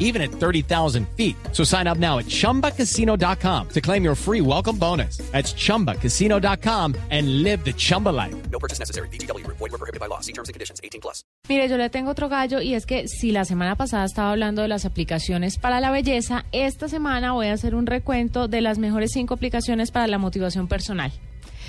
even at 30,000 feet. So sign up now at chumbacasino.com to claim your free welcome bonus. That's chumbacasino.com and live the Chumba life. No purchase necessary. BGW. Void were prohibited by law. See terms and conditions. 18 plus. Mire, yo le tengo otro gallo y es que si la semana pasada estaba hablando de las aplicaciones para la belleza, esta semana voy a hacer un recuento de las mejores cinco aplicaciones para la motivación personal.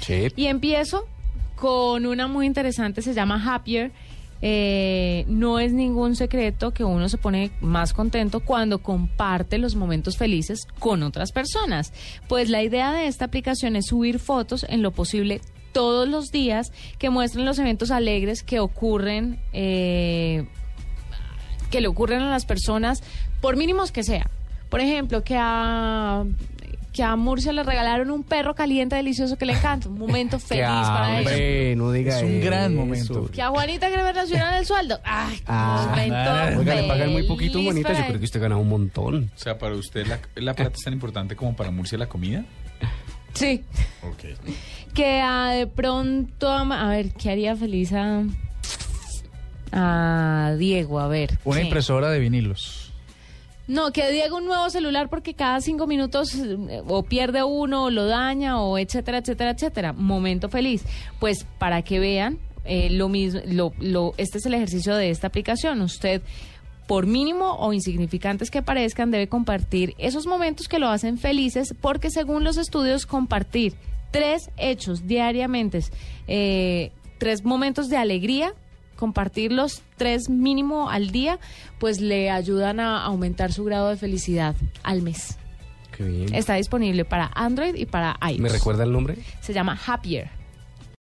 Sí. Y empiezo con una muy interesante, se llama Happier. Eh, no es ningún secreto que uno se pone más contento cuando comparte los momentos felices con otras personas. Pues la idea de esta aplicación es subir fotos en lo posible todos los días que muestren los eventos alegres que ocurren, eh, que le ocurren a las personas, por mínimos que sea. Por ejemplo, que a que a Murcia le regalaron un perro caliente delicioso que le encanta, un momento feliz para ella. hombre, no diga Es un gran eso. momento. Que a Juanita que le relacionan el sueldo. Ay, Ah, momento Oiga, le pagan muy poquito, Juanita. Yo creo que usted gana un montón. O sea, para usted la, la plata es tan importante como para Murcia la comida. Sí. Ok. Que ah, de pronto, a ver, ¿qué haría feliz a, a Diego? A ver. Una ¿qué? impresora de vinilos. No, que Diego un nuevo celular porque cada cinco minutos eh, o pierde uno, o lo daña, o etcétera, etcétera, etcétera. Momento feliz. Pues para que vean, eh, lo mismo, lo, lo, este es el ejercicio de esta aplicación. Usted, por mínimo o insignificantes que parezcan, debe compartir esos momentos que lo hacen felices, porque según los estudios, compartir tres hechos diariamente, eh, tres momentos de alegría compartirlos tres mínimo al día, pues le ayudan a aumentar su grado de felicidad al mes. Qué bien. Está disponible para Android y para iOS. ¿Me recuerda el nombre? Se llama Happier.